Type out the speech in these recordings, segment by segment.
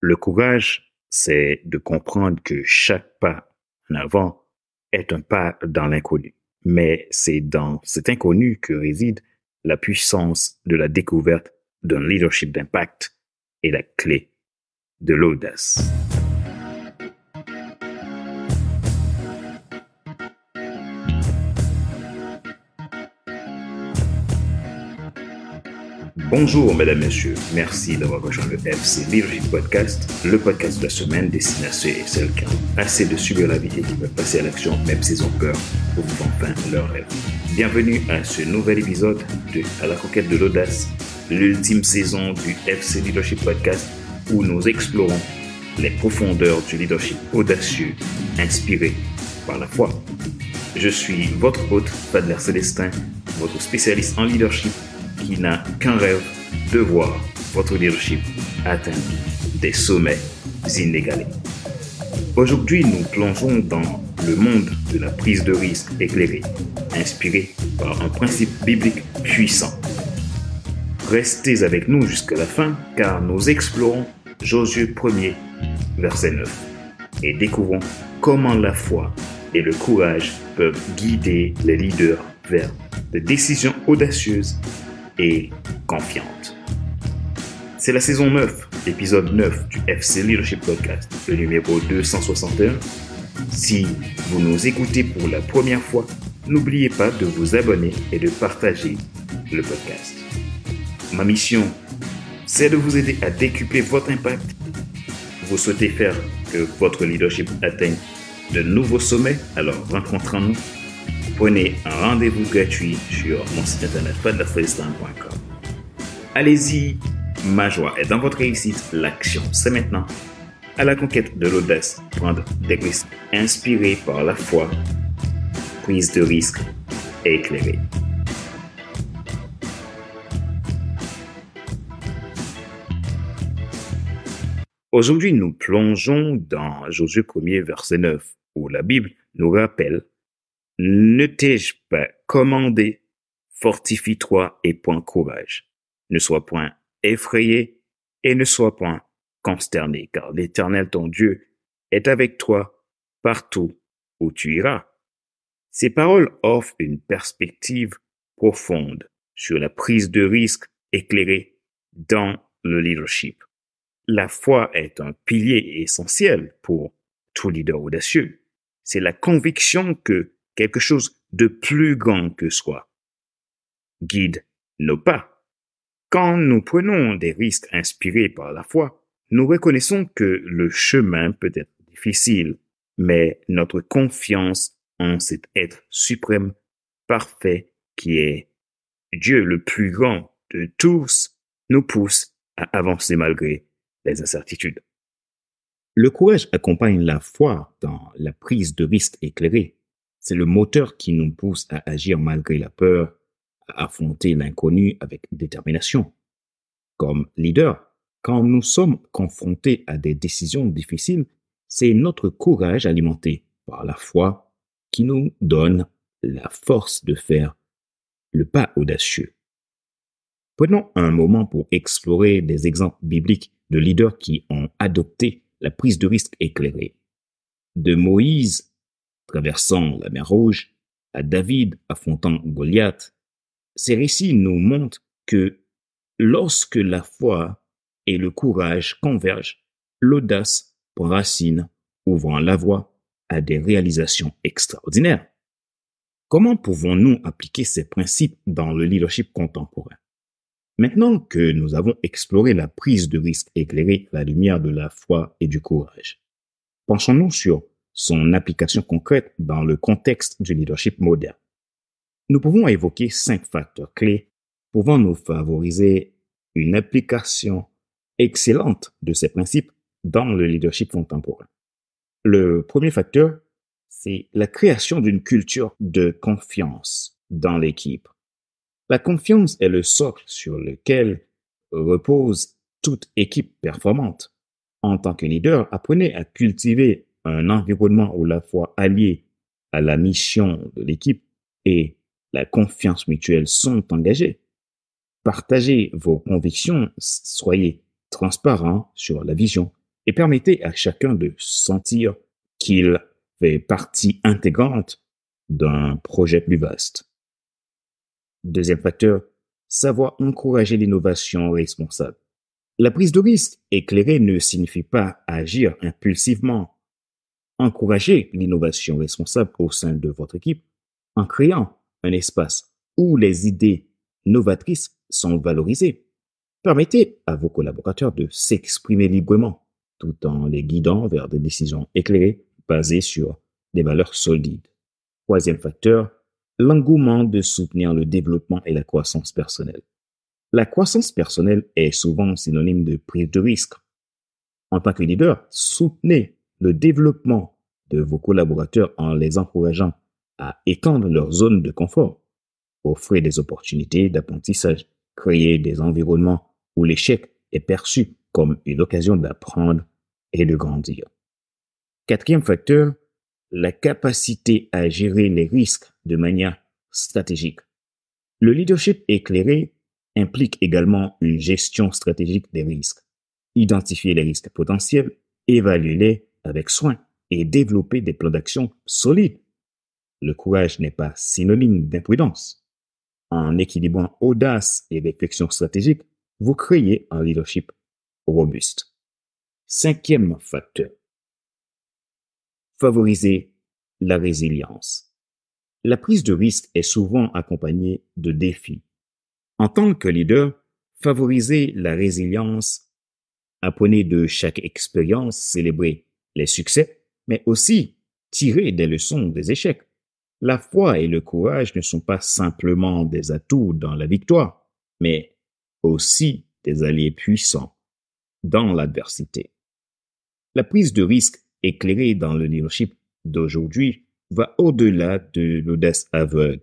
Le courage, c'est de comprendre que chaque pas en avant est un pas dans l'inconnu. Mais c'est dans cet inconnu que réside la puissance de la découverte d'un leadership d'impact et la clé de l'audace. Bonjour, mesdames, messieurs. Merci d'avoir rejoint le FC Leadership Podcast, le podcast de la semaine destiné à ceux et celles qui ont assez de subir la vie et qui veulent passer à l'action, même s'ils ont peur, pour vivre enfin leur rêve. Bienvenue à ce nouvel épisode de À la conquête de l'audace, l'ultime saison du FC Leadership Podcast où nous explorons les profondeurs du leadership audacieux inspiré par la foi. Je suis votre hôte, Fadler Célestin, votre spécialiste en leadership qui n'a qu'un rêve de voir votre leadership atteindre des sommets inégalés. Aujourd'hui, nous plongeons dans le monde de la prise de risque éclairée, inspiré par un principe biblique puissant. Restez avec nous jusqu'à la fin car nous explorons Josué 1er, verset 9, et découvrons comment la foi et le courage peuvent guider les leaders vers des décisions audacieuses confiante. C'est la saison 9, épisode 9 du FC Leadership Podcast, le numéro 261. Si vous nous écoutez pour la première fois, n'oubliez pas de vous abonner et de partager le podcast. Ma mission, c'est de vous aider à décupler votre impact. Vous souhaitez faire que votre leadership atteigne de nouveaux sommets, alors rencontrons-nous prenez un rendez-vous gratuit sur mon site internet fadlafreestyle.com. Allez-y, ma joie est dans votre réussite. L'action, c'est maintenant. À la conquête de l'audace, prendre des risques inspirés par la foi, prise de risque éclairée. Aujourd'hui, nous plongeons dans Josué 1er, verset 9, où la Bible nous rappelle ne t'ai-je pas commandé, fortifie-toi et point courage. Ne sois point effrayé et ne sois point consterné, car l'Éternel ton Dieu est avec toi partout où tu iras. Ces paroles offrent une perspective profonde sur la prise de risque éclairée dans le leadership. La foi est un pilier essentiel pour tout leader audacieux. C'est la conviction que quelque chose de plus grand que soi. Guide nos pas. Quand nous prenons des risques inspirés par la foi, nous reconnaissons que le chemin peut être difficile, mais notre confiance en cet être suprême, parfait, qui est Dieu le plus grand de tous, nous pousse à avancer malgré les incertitudes. Le courage accompagne la foi dans la prise de risque éclairée. C'est le moteur qui nous pousse à agir malgré la peur, à affronter l'inconnu avec détermination. Comme leader, quand nous sommes confrontés à des décisions difficiles, c'est notre courage alimenté par la foi qui nous donne la force de faire le pas audacieux. Prenons un moment pour explorer des exemples bibliques de leaders qui ont adopté la prise de risque éclairée. De Moïse traversant la mer Rouge, à David affrontant Goliath, ces récits nous montrent que lorsque la foi et le courage convergent, l'audace prend racine, ouvrant la voie à des réalisations extraordinaires. Comment pouvons-nous appliquer ces principes dans le leadership contemporain? Maintenant que nous avons exploré la prise de risque éclairée à la lumière de la foi et du courage, penchons-nous sur son application concrète dans le contexte du leadership moderne. Nous pouvons évoquer cinq facteurs clés pouvant nous favoriser une application excellente de ces principes dans le leadership contemporain. Le premier facteur, c'est la création d'une culture de confiance dans l'équipe. La confiance est le socle sur lequel repose toute équipe performante. En tant que leader, apprenez à cultiver un environnement où la foi alliée à la mission de l'équipe et la confiance mutuelle sont engagées. Partagez vos convictions, soyez transparent sur la vision et permettez à chacun de sentir qu'il fait partie intégrante d'un projet plus vaste. Deuxième facteur, savoir encourager l'innovation responsable. La prise de risque éclairée ne signifie pas agir impulsivement. Encouragez l'innovation responsable au sein de votre équipe en créant un espace où les idées novatrices sont valorisées. Permettez à vos collaborateurs de s'exprimer librement tout en les guidant vers des décisions éclairées basées sur des valeurs solides. Troisième facteur, l'engouement de soutenir le développement et la croissance personnelle. La croissance personnelle est souvent synonyme de prise de risque. En tant que leader, soutenez le développement de vos collaborateurs en les encourageant à étendre leur zone de confort. Offrez des opportunités d'apprentissage, créez des environnements où l'échec est perçu comme une occasion d'apprendre et de grandir. Quatrième facteur, la capacité à gérer les risques de manière stratégique. Le leadership éclairé implique également une gestion stratégique des risques. Identifier les risques potentiels, évaluer-les avec soin et développer des plans d'action solides. Le courage n'est pas synonyme d'imprudence. En équilibrant audace et réflexion stratégique, vous créez un leadership robuste. Cinquième facteur. Favoriser la résilience. La prise de risque est souvent accompagnée de défis. En tant que leader, favoriser la résilience, apprenez de chaque expérience, célébrer les succès, mais aussi tirer des leçons des échecs. La foi et le courage ne sont pas simplement des atouts dans la victoire, mais aussi des alliés puissants dans l'adversité. La prise de risque éclairée dans le leadership d'aujourd'hui va au-delà de l'audace aveugle.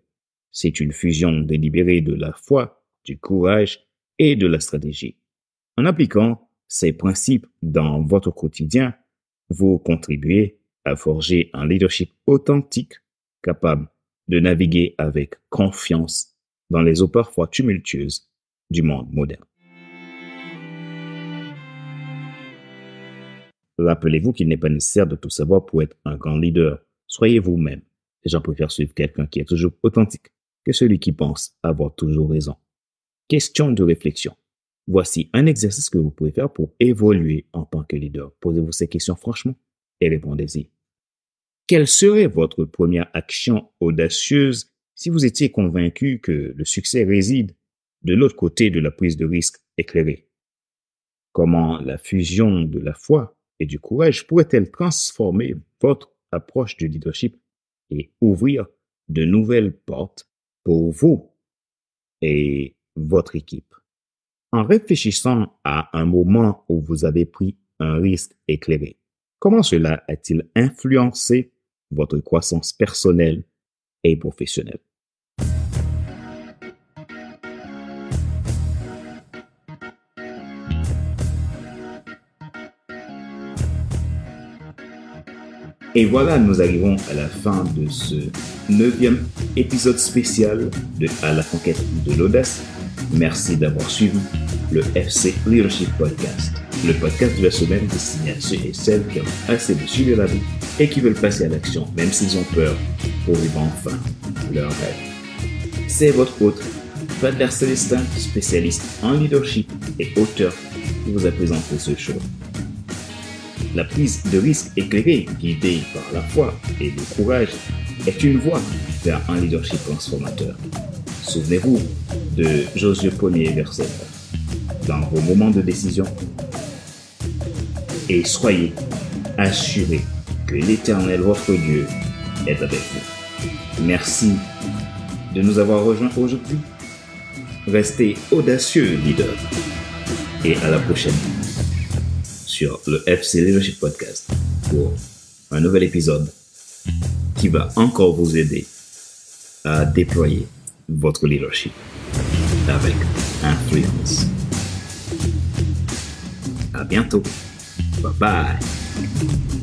C'est une fusion délibérée de la foi, du courage et de la stratégie. En appliquant ces principes dans votre quotidien, vous contribuez à forger un leadership authentique, capable de naviguer avec confiance dans les eaux parfois tumultueuses du monde moderne. Rappelez-vous qu'il n'est pas nécessaire de tout savoir pour être un grand leader. Soyez vous-même. Les gens suivre quelqu'un qui est toujours authentique que celui qui pense avoir toujours raison. Question de réflexion. Voici un exercice que vous pouvez faire pour évoluer en tant que leader. Posez-vous ces questions franchement et répondez-y. Quelle serait votre première action audacieuse si vous étiez convaincu que le succès réside de l'autre côté de la prise de risque éclairée? Comment la fusion de la foi et du courage pourrait-elle transformer votre approche du leadership et ouvrir de nouvelles portes pour vous et votre équipe? En réfléchissant à un moment où vous avez pris un risque éclairé, comment cela a-t-il influencé votre croissance personnelle et professionnelle? Et voilà, nous arrivons à la fin de ce neuvième épisode spécial de À la conquête de l'audace. Merci d'avoir suivi le FC Leadership Podcast, le podcast de la semaine destiné à ceux et celles qui ont assez de suivre la vie et qui veulent passer à l'action, même s'ils ont peur, pour vivre enfin leur rêve. C'est votre hôte, Fadler Célestin, spécialiste en leadership et auteur, qui vous a présenté ce show. La prise de risque éclairée, guidée par la foi et le courage, est une voie vers un leadership transformateur. Souvenez-vous de Josué 1er verset dans vos moments de décision et soyez assurés que l'Éternel, votre Dieu, est avec vous. Merci de nous avoir rejoints aujourd'hui. Restez audacieux, leader. Et à la prochaine sur le FC Leadership Podcast pour un nouvel épisode qui va encore vous aider à déployer votre leadership avec influence. À bientôt. Bye bye.